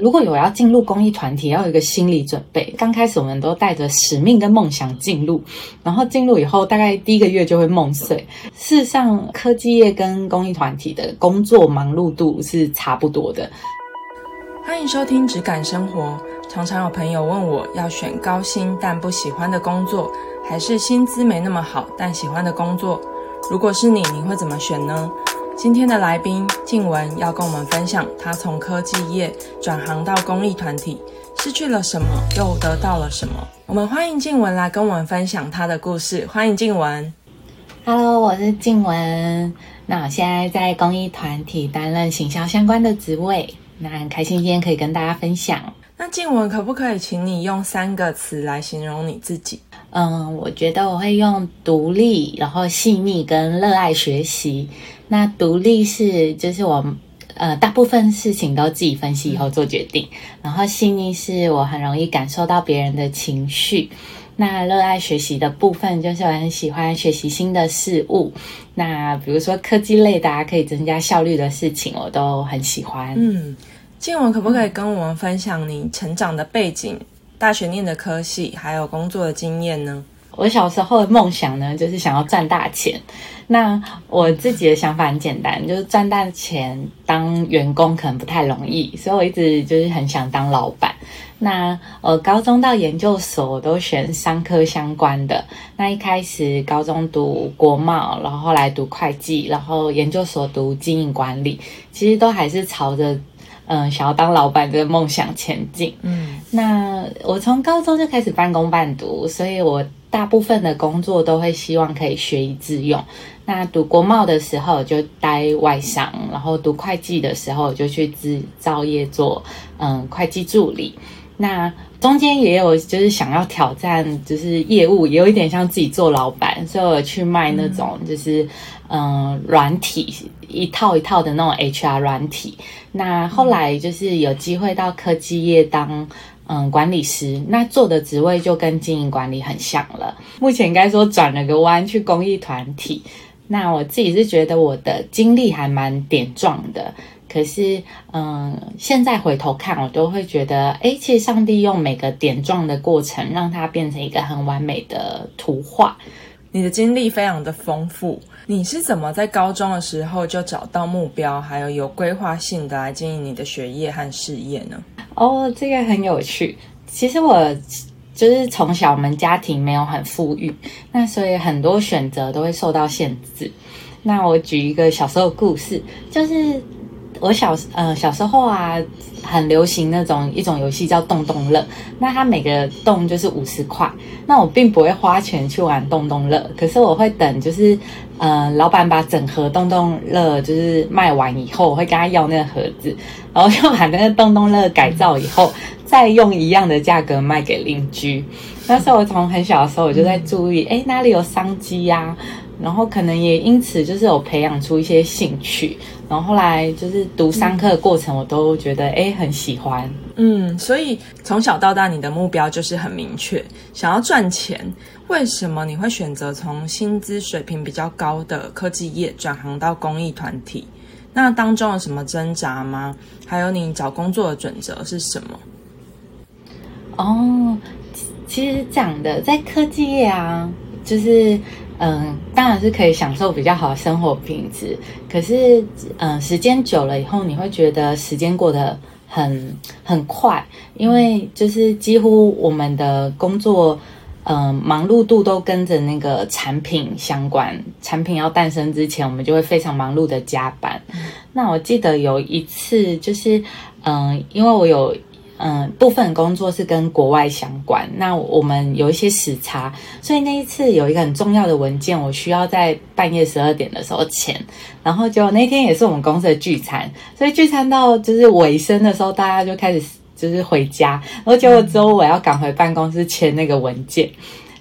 如果有要进入公益团体，要有一个心理准备。刚开始我们都带着使命跟梦想进入，然后进入以后，大概第一个月就会梦碎。事实上，科技业跟公益团体的工作忙碌度是差不多的。欢迎收听《质感生活》。常常有朋友问我要选高薪但不喜欢的工作，还是薪资没那么好但喜欢的工作？如果是你，你会怎么选呢？今天的来宾静文要跟我们分享，他从科技业转行到公益团体，失去了什么，又得到了什么？我们欢迎静文来跟我们分享他的故事。欢迎静文。Hello，我是静文。那我现在在公益团体担任行销相关的职位，那很开心今天可以跟大家分享。那静文可不可以请你用三个词来形容你自己？嗯，我觉得我会用独立，然后细腻跟热爱学习。那独立是就是我呃大部分事情都自己分析以后做决定，然后细腻是我很容易感受到别人的情绪。那热爱学习的部分就是我很喜欢学习新的事物。那比如说科技类，大家可以增加效率的事情，我都很喜欢。嗯，静文可不可以跟我们分享你成长的背景？大学念的科系，还有工作的经验呢？我小时候的梦想呢，就是想要赚大钱。那我自己的想法很简单，就是赚大钱当员工可能不太容易，所以我一直就是很想当老板。那呃，高中到研究所我都选商科相关的。那一开始高中读国贸，然后后来读会计，然后研究所读经营管理，其实都还是朝着。嗯，想要当老板的梦想前进。嗯，那我从高中就开始半工半读，所以我大部分的工作都会希望可以学以致用。那读国贸的时候就待外商，然后读会计的时候就去制造业做嗯会计助理。那中间也有就是想要挑战，就是业务，也有一点像自己做老板，所以我去卖那种就是嗯软体。一套一套的那种 HR 软体，那后来就是有机会到科技业当嗯管理师，那做的职位就跟经营管理很像了。目前应该说转了个弯去公益团体，那我自己是觉得我的经历还蛮点状的，可是嗯现在回头看，我都会觉得，哎，其实上帝用每个点状的过程，让它变成一个很完美的图画。你的经历非常的丰富。你是怎么在高中的时候就找到目标，还有有规划性的来经营你的学业和事业呢？哦，这个很有趣。其实我就是从小我们家庭没有很富裕，那所以很多选择都会受到限制。那我举一个小时候的故事，就是我小呃小时候啊，很流行那种一种游戏叫洞洞乐，那它每个洞就是五十块，那我并不会花钱去玩洞洞乐，可是我会等就是。呃，老板把整盒洞洞乐就是卖完以后，我会跟他要那个盒子，然后就把那个洞洞乐改造以后，再用一样的价格卖给邻居。那时候我从很小的时候我就在注意，哎，哪里有商机呀？然后可能也因此就是有培养出一些兴趣。然后后来就是读商科的过程，我都觉得哎很喜欢。嗯，所以从小到大你的目标就是很明确，想要赚钱。为什么你会选择从薪资水平比较高的科技业转行到公益团体？那当中有什么挣扎吗？还有你找工作的准则是什么？哦，其实讲的在科技业啊，就是嗯，当然是可以享受比较好的生活品质。可是嗯，时间久了以后，你会觉得时间过得很很快，因为就是几乎我们的工作。嗯，忙碌度都跟着那个产品相关。产品要诞生之前，我们就会非常忙碌的加班。那我记得有一次，就是嗯，因为我有嗯部分工作是跟国外相关，那我们有一些时差，所以那一次有一个很重要的文件，我需要在半夜十二点的时候签。然后结果那天也是我们公司的聚餐，所以聚餐到就是尾声的时候，大家就开始。就是回家，然后结果之后我要赶回办公室签那个文件。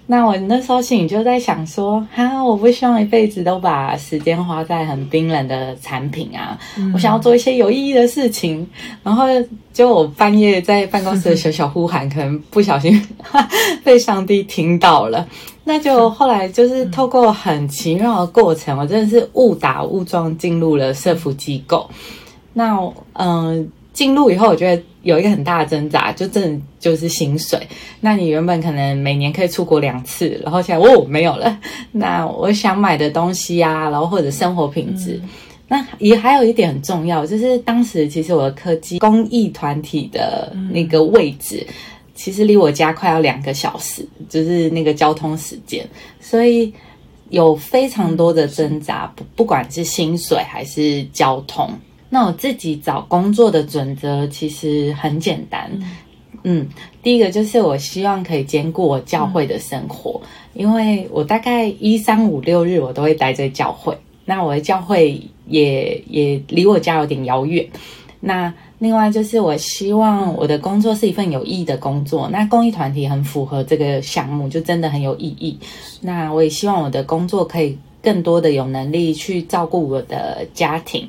那我那时候心里就在想说，哈，我不希望一辈子都把时间花在很冰冷的产品啊，我想要做一些有意义的事情。然后就我半夜在办公室的小小呼喊，可能不小心 被上帝听到了。那就后来就是透过很奇妙的过程，我真的是误打误撞进入了社福机构。那嗯。进入以后，我觉得有一个很大的挣扎，就真的就是薪水。那你原本可能每年可以出国两次，然后现在哦没有了。那我想买的东西啊，然后或者生活品质，那也还有一点很重要，就是当时其实我的科技公益团体的那个位置，其实离我家快要两个小时，就是那个交通时间，所以有非常多的挣扎，不不管是薪水还是交通。那我自己找工作的准则其实很简单，嗯，第一个就是我希望可以兼顾我教会的生活，因为我大概一三五六日我都会待在教会，那我的教会也也离我家有点遥远。那另外就是我希望我的工作是一份有意义的工作，那公益团体很符合这个项目，就真的很有意义。那我也希望我的工作可以更多的有能力去照顾我的家庭。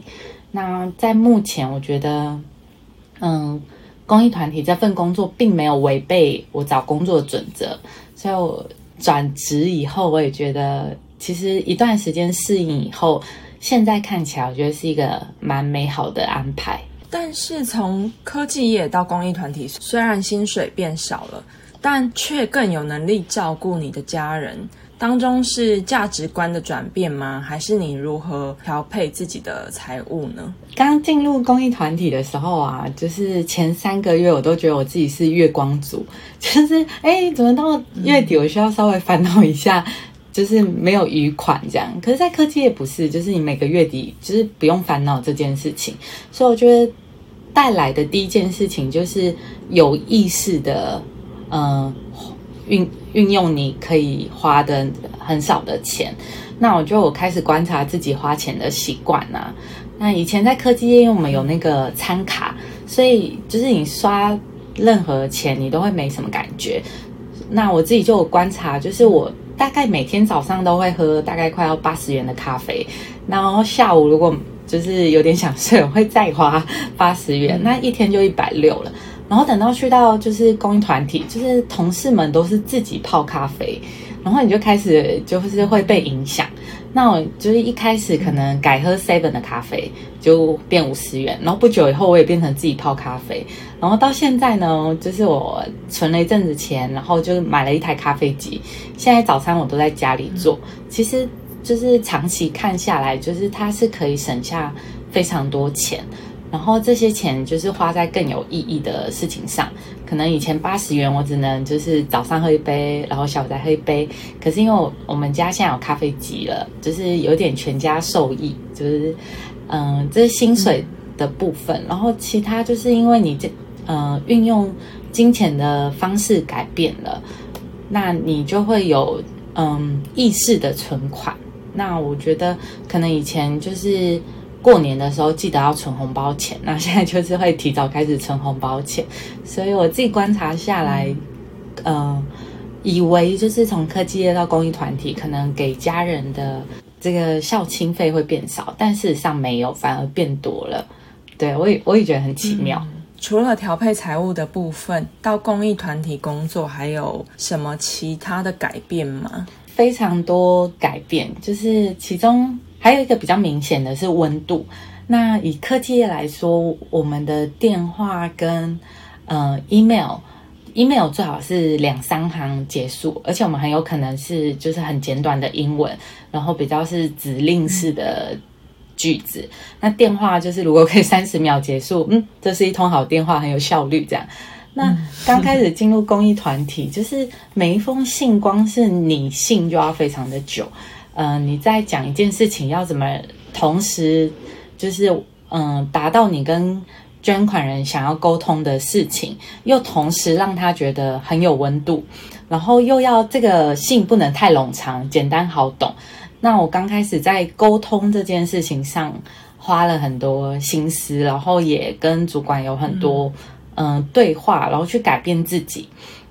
那在目前，我觉得，嗯，公益团体这份工作并没有违背我找工作的准则，所以我转职以后，我也觉得，其实一段时间适应以后，现在看起来，我觉得是一个蛮美好的安排。但是从科技业到公益团体，虽然薪水变少了，但却更有能力照顾你的家人。当中是价值观的转变吗？还是你如何调配自己的财务呢？刚进入公益团体的时候啊，就是前三个月我都觉得我自己是月光族，就是哎，怎么到月底我需要稍微烦恼一下，就是没有余款这样。可是，在科技也不是，就是你每个月底就是不用烦恼这件事情。所以我觉得带来的第一件事情就是有意识的，嗯。运运用你可以花的很少的钱，那我就我开始观察自己花钱的习惯呐。那以前在科技业，我们有那个餐卡，所以就是你刷任何钱，你都会没什么感觉。那我自己就观察，就是我大概每天早上都会喝大概快要八十元的咖啡，然后下午如果就是有点想睡，我会再花八十元，那一天就一百六了。然后等到去到就是公益团体，就是同事们都是自己泡咖啡，然后你就开始就是会被影响。那我就是一开始可能改喝 seven 的咖啡，就变五十元，然后不久以后我也变成自己泡咖啡，然后到现在呢，就是我存了一阵子钱，然后就买了一台咖啡机，现在早餐我都在家里做。其实就是长期看下来，就是它是可以省下非常多钱。然后这些钱就是花在更有意义的事情上，可能以前八十元我只能就是早上喝一杯，然后下午再喝一杯。可是因为我们家现在有咖啡机了，就是有点全家受益，就是嗯，这是薪水的部分。然后其他就是因为你这呃运用金钱的方式改变了，那你就会有嗯意识的存款。那我觉得可能以前就是。过年的时候记得要存红包钱，那现在就是会提早开始存红包钱，所以我自己观察下来，呃，以为就是从科技业到公益团体，可能给家人的这个孝亲费会变少，但事实上没有，反而变多了。对我也我也觉得很奇妙。除了调配财务的部分，到公益团体工作还有什么其他的改变吗？非常多改变，就是其中。还有一个比较明显的是温度。那以科技业来说，我们的电话跟呃 email，email 最好是两三行结束，而且我们很有可能是就是很简短的英文，然后比较是指令式的句子。那电话就是如果可以三十秒结束，嗯，这是一通好电话，很有效率。这样。那刚开始进入公益团体，就是每一封信，光是你信就要非常的久。嗯，你在讲一件事情要怎么同时，就是嗯，达到你跟捐款人想要沟通的事情，又同时让他觉得很有温度，然后又要这个信不能太冗长，简单好懂。那我刚开始在沟通这件事情上花了很多心思，然后也跟主管有很多嗯对话，然后去改变自己。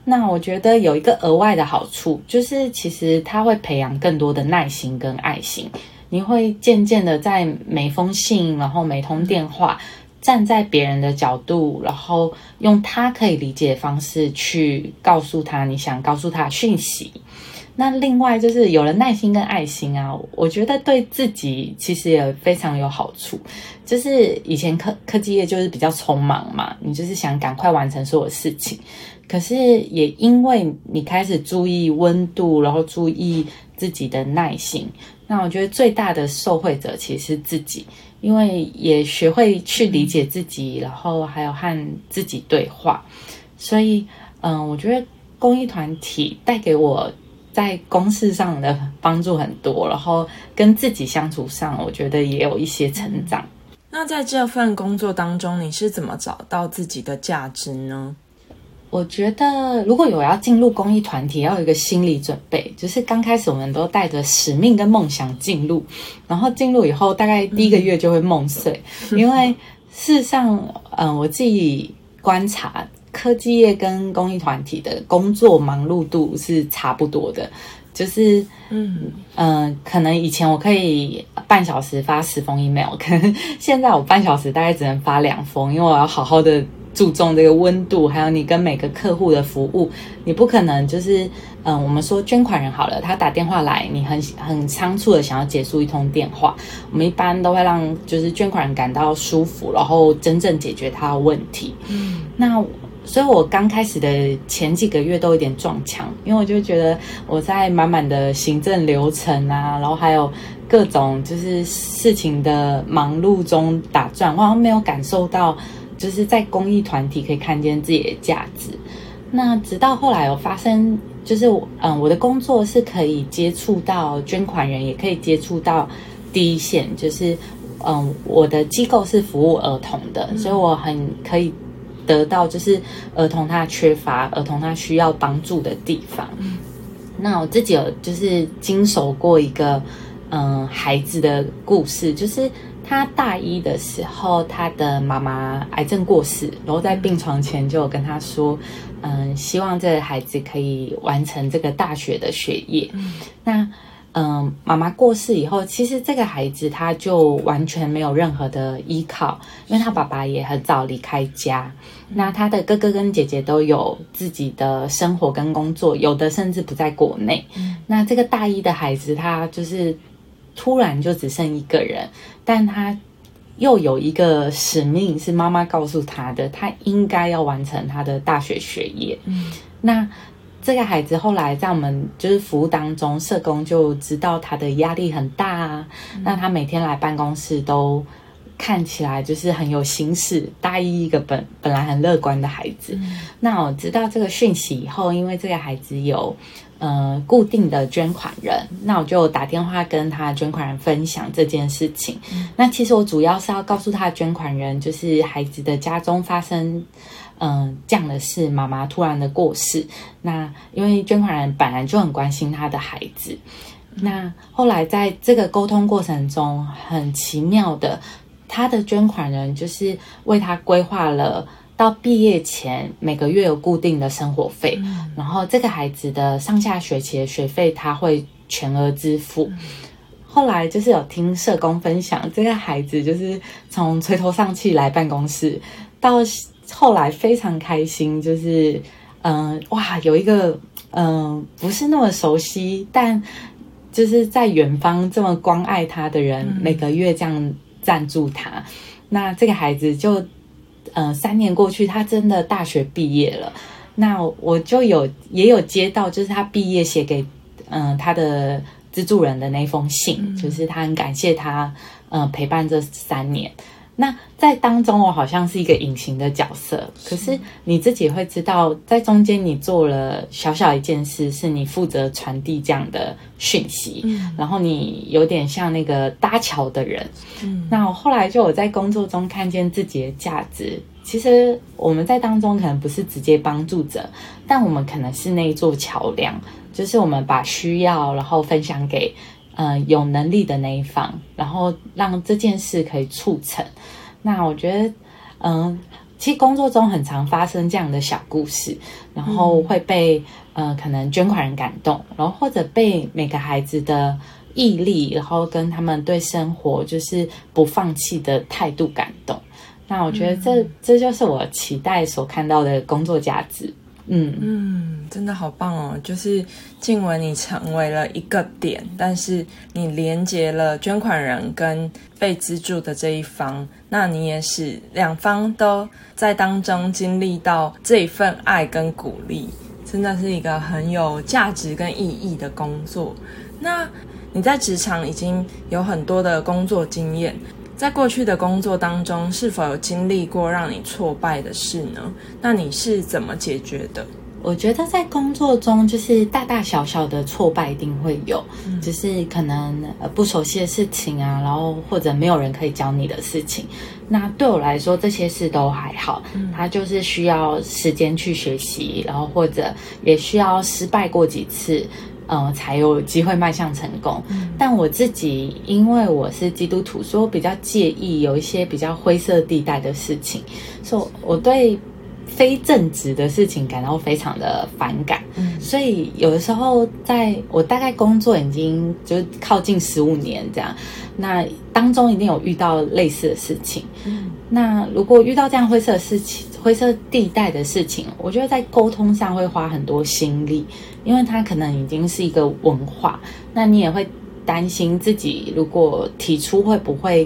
那我觉得有一个额外的好处，就是其实他会培养更多的耐心跟爱心。你会渐渐的在每封信，然后每通电话，站在别人的角度，然后用他可以理解的方式去告诉他你想告诉他讯息。那另外就是有了耐心跟爱心啊，我觉得对自己其实也非常有好处。就是以前科科技业就是比较匆忙嘛，你就是想赶快完成所有事情。可是也因为你开始注意温度，然后注意自己的耐心，那我觉得最大的受惠者其实是自己，因为也学会去理解自己，然后还有和自己对话。所以，嗯，我觉得公益团体带给我在公事上的帮助很多，然后跟自己相处上，我觉得也有一些成长。那在这份工作当中，你是怎么找到自己的价值呢？我觉得，如果有要进入公益团体，要有一个心理准备，就是刚开始我们都带着使命跟梦想进入，然后进入以后，大概第一个月就会梦碎，因为事实上，嗯，我自己观察，科技业跟公益团体的工作忙碌度是差不多的，就是嗯。嗯，可能以前我可以半小时发十封 email，可能现在我半小时大概只能发两封，因为我要好好的。注重这个温度，还有你跟每个客户的服务，你不可能就是，嗯，我们说捐款人好了，他打电话来，你很很仓促的想要结束一通电话，我们一般都会让就是捐款人感到舒服，然后真正解决他的问题。嗯，那所以我刚开始的前几个月都有点撞墙，因为我就觉得我在满满的行政流程啊，然后还有各种就是事情的忙碌中打转，我好像没有感受到。就是在公益团体可以看见自己的价值。那直到后来有发生，就是我嗯，我的工作是可以接触到捐款人，也可以接触到第一线。就是嗯，我的机构是服务儿童的，所以我很可以得到就是儿童他缺乏、儿童他需要帮助的地方。那我自己有就是经手过一个嗯孩子的故事，就是。他大一的时候，他的妈妈癌症过世，然后在病床前就跟他说：“嗯，希望这个孩子可以完成这个大学的学业。”那嗯，妈妈过世以后，其实这个孩子他就完全没有任何的依靠，因为他爸爸也很早离开家。那他的哥哥跟姐姐都有自己的生活跟工作，有的甚至不在国内。那这个大一的孩子，他就是。突然就只剩一个人，但他又有一个使命，是妈妈告诉他的，他应该要完成他的大学学业。嗯，那这个孩子后来在我们就是服务当中，社工就知道他的压力很大啊。那他每天来办公室都看起来就是很有心事，大一一个本本来很乐观的孩子。那我知道这个讯息以后，因为这个孩子有。呃，固定的捐款人，那我就打电话跟他捐款人分享这件事情。那其实我主要是要告诉他捐款人，就是孩子的家中发生嗯这样的事，妈妈突然的过世。那因为捐款人本来就很关心他的孩子，那后来在这个沟通过程中，很奇妙的，他的捐款人就是为他规划了。到毕业前每个月有固定的生活费，然后这个孩子的上下学期的学费他会全额支付。后来就是有听社工分享，这个孩子就是从垂头丧气来办公室，到后来非常开心，就是嗯哇有一个嗯不是那么熟悉，但就是在远方这么关爱他的人，每个月这样赞助他，那这个孩子就。嗯，三年过去，他真的大学毕业了。那我就有也有接到，就是他毕业写给嗯他的资助人的那封信，就是他很感谢他嗯陪伴这三年。那在当中，我好像是一个隐形的角色，可是你自己会知道，在中间你做了小小一件事，是你负责传递这样的讯息，然后你有点像那个搭桥的人。嗯，那我后来就有在工作中看见自己的价值。其实我们在当中可能不是直接帮助者，但我们可能是那一座桥梁，就是我们把需要然后分享给。嗯，有能力的那一方，然后让这件事可以促成。那我觉得，嗯，其实工作中很常发生这样的小故事，然后会被呃可能捐款人感动，然后或者被每个孩子的毅力，然后跟他们对生活就是不放弃的态度感动。那我觉得这这就是我期待所看到的工作价值。嗯嗯，真的好棒哦！就是静文，你成为了一个点，但是你连接了捐款人跟被资助的这一方，那你也使两方都在当中经历到这一份爱跟鼓励，真的是一个很有价值跟意义的工作。那你在职场已经有很多的工作经验。在过去的工作当中，是否有经历过让你挫败的事呢？那你是怎么解决的？我觉得在工作中，就是大大小小的挫败一定会有，就是可能呃不熟悉的事情啊，然后或者没有人可以教你的事情。那对我来说，这些事都还好，它就是需要时间去学习，然后或者也需要失败过几次。呃，才有机会迈向成功。但我自己，因为我是基督徒，所以我比较介意有一些比较灰色地带的事情，所以我对非正直的事情感到非常的反感。所以有的时候，在我大概工作已经就靠近十五年这样，那当中一定有遇到类似的事情。那如果遇到这样灰色的事情，灰色地带的事情，我觉得在沟通上会花很多心力，因为它可能已经是一个文化，那你也会担心自己如果提出会不会，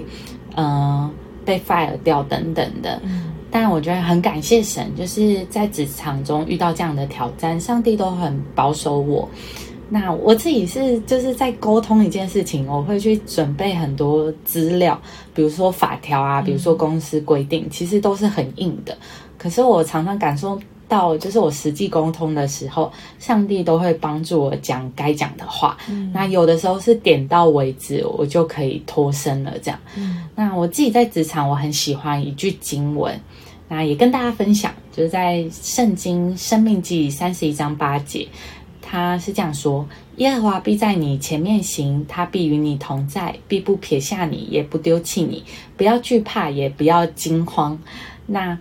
呃，被 fire 掉等等的。但我觉得很感谢神，就是在职场中遇到这样的挑战，上帝都很保守我。那我自己是就是在沟通一件事情，我会去准备很多资料，比如说法条啊，比如说公司规定，其实都是很硬的。可是我常常感受到，就是我实际沟通的时候，上帝都会帮助我讲该讲的话。那有的时候是点到为止，我就可以脱身了。这样，那我自己在职场，我很喜欢一句经文，那也跟大家分享，就是在圣经生命记三十一章八节。他是这样说：耶和华必在你前面行，他必与你同在，必不撇下你，也不丢弃你。不要惧怕，也不要惊慌。那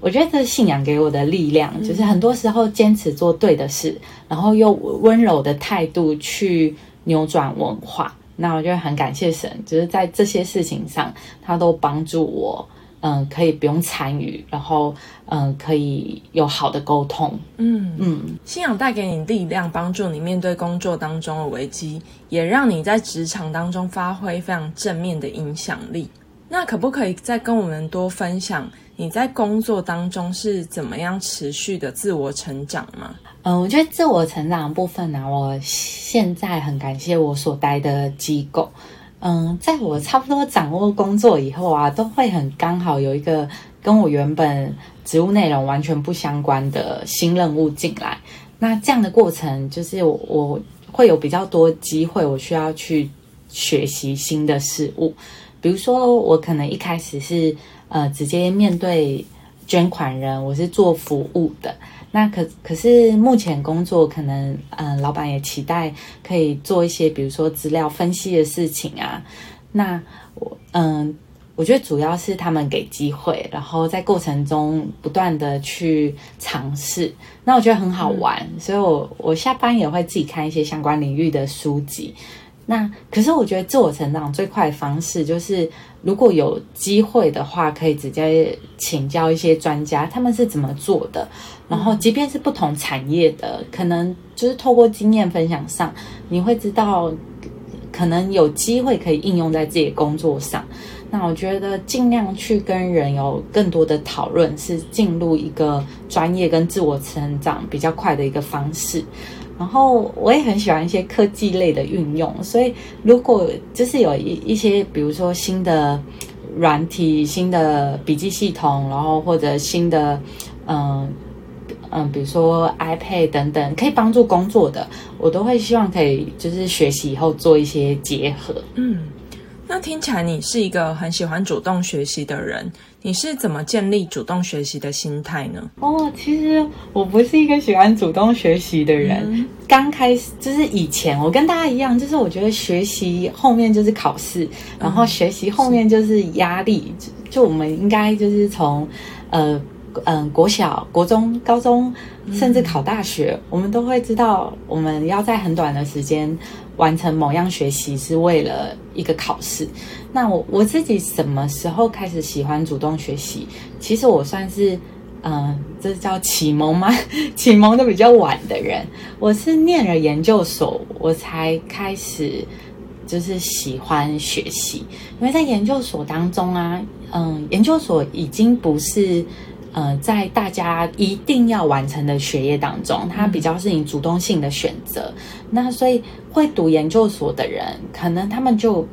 我觉得这信仰给我的力量，就是很多时候坚持做对的事，然后用温柔的态度去扭转文化。那我就很感谢神，就是在这些事情上，他都帮助我。嗯，可以不用参与，然后嗯，可以有好的沟通。嗯嗯，信仰带给你力量，帮助你面对工作当中的危机，也让你在职场当中发挥非常正面的影响力。那可不可以再跟我们多分享你在工作当中是怎么样持续的自我成长吗？嗯，我觉得自我成长的部分呢，我现在很感谢我所待的机构。嗯，在我差不多掌握工作以后啊，都会很刚好有一个跟我原本职务内容完全不相关的新任务进来。那这样的过程，就是我我会有比较多机会，我需要去学习新的事物。比如说，我可能一开始是呃直接面对捐款人，我是做服务的。那可可是目前工作可能，嗯，老板也期待可以做一些，比如说资料分析的事情啊。那我，嗯，我觉得主要是他们给机会，然后在过程中不断的去尝试。那我觉得很好玩，所以我我下班也会自己看一些相关领域的书籍。那可是我觉得自我成长最快的方式就是。如果有机会的话，可以直接请教一些专家，他们是怎么做的。然后，即便是不同产业的，可能就是透过经验分享上，你会知道，可能有机会可以应用在自己的工作上。那我觉得，尽量去跟人有更多的讨论，是进入一个专业跟自我成长比较快的一个方式。然后我也很喜欢一些科技类的运用，所以如果就是有一一些，比如说新的软体、新的笔记系统，然后或者新的嗯嗯，比如说 iPad 等等，可以帮助工作的，我都会希望可以就是学习以后做一些结合。嗯，那听起来你是一个很喜欢主动学习的人。你是怎么建立主动学习的心态呢？哦，其实我不是一个喜欢主动学习的人。刚开始就是以前，我跟大家一样，就是我觉得学习后面就是考试，然后学习后面就是压力。就我们应该就是从呃嗯国小、国中、高中，甚至考大学，我们都会知道，我们要在很短的时间。完成某样学习是为了一个考试。那我我自己什么时候开始喜欢主动学习？其实我算是，嗯，这叫启蒙吗？启蒙的比较晚的人，我是念了研究所，我才开始就是喜欢学习。因为在研究所当中啊，嗯，研究所已经不是呃在大家一定要完成的学业当中，它比较是你主动性的选择。那所以会读研究所的人，可能他们就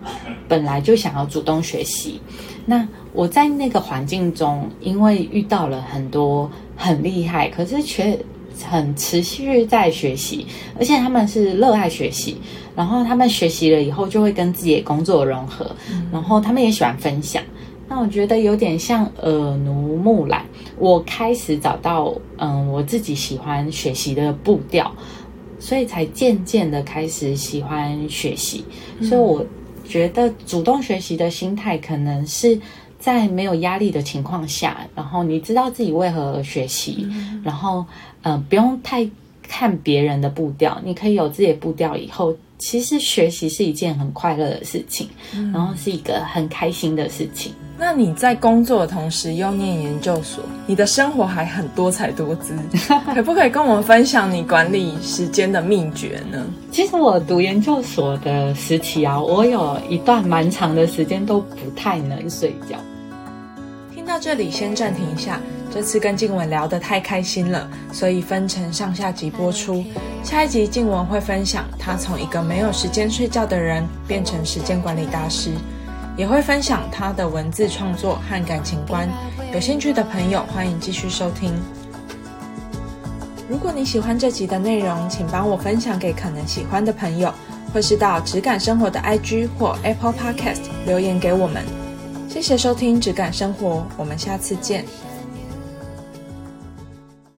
本来就想要主动学习。那我在那个环境中，因为遇到了很多很厉害，可是却很持续在学习，而且他们是热爱学习，然后他们学习了以后就会跟自己的工作融合，然后他们也喜欢分享。那我觉得有点像耳濡目染，我开始找到嗯我自己喜欢学习的步调，所以才渐渐的开始喜欢学习。所以我觉得主动学习的心态可能是。在没有压力的情况下，然后你知道自己为何而学习，然后嗯，不用太看别人的步调，你可以有自己的步调。以后其实学习是一件很快乐的事情，然后是一个很开心的事情。那你在工作的同时又念研究所，你的生活还很多彩多姿，可不可以跟我们分享你管理时间的秘诀呢？其实我读研究所的时期啊，我有一段蛮长的时间都不太能睡觉。听到这里先暂停一下，这次跟静文聊得太开心了，所以分成上下集播出。下一集静文会分享他从一个没有时间睡觉的人变成时间管理大师，也会分享他的文字创作和感情观。有兴趣的朋友欢迎继续收听。如果你喜欢这集的内容，请帮我分享给可能喜欢的朋友，或是到质感生活的 IG 或 Apple Podcast 留言给我们。谢谢收听《质感生活》，我们下次见。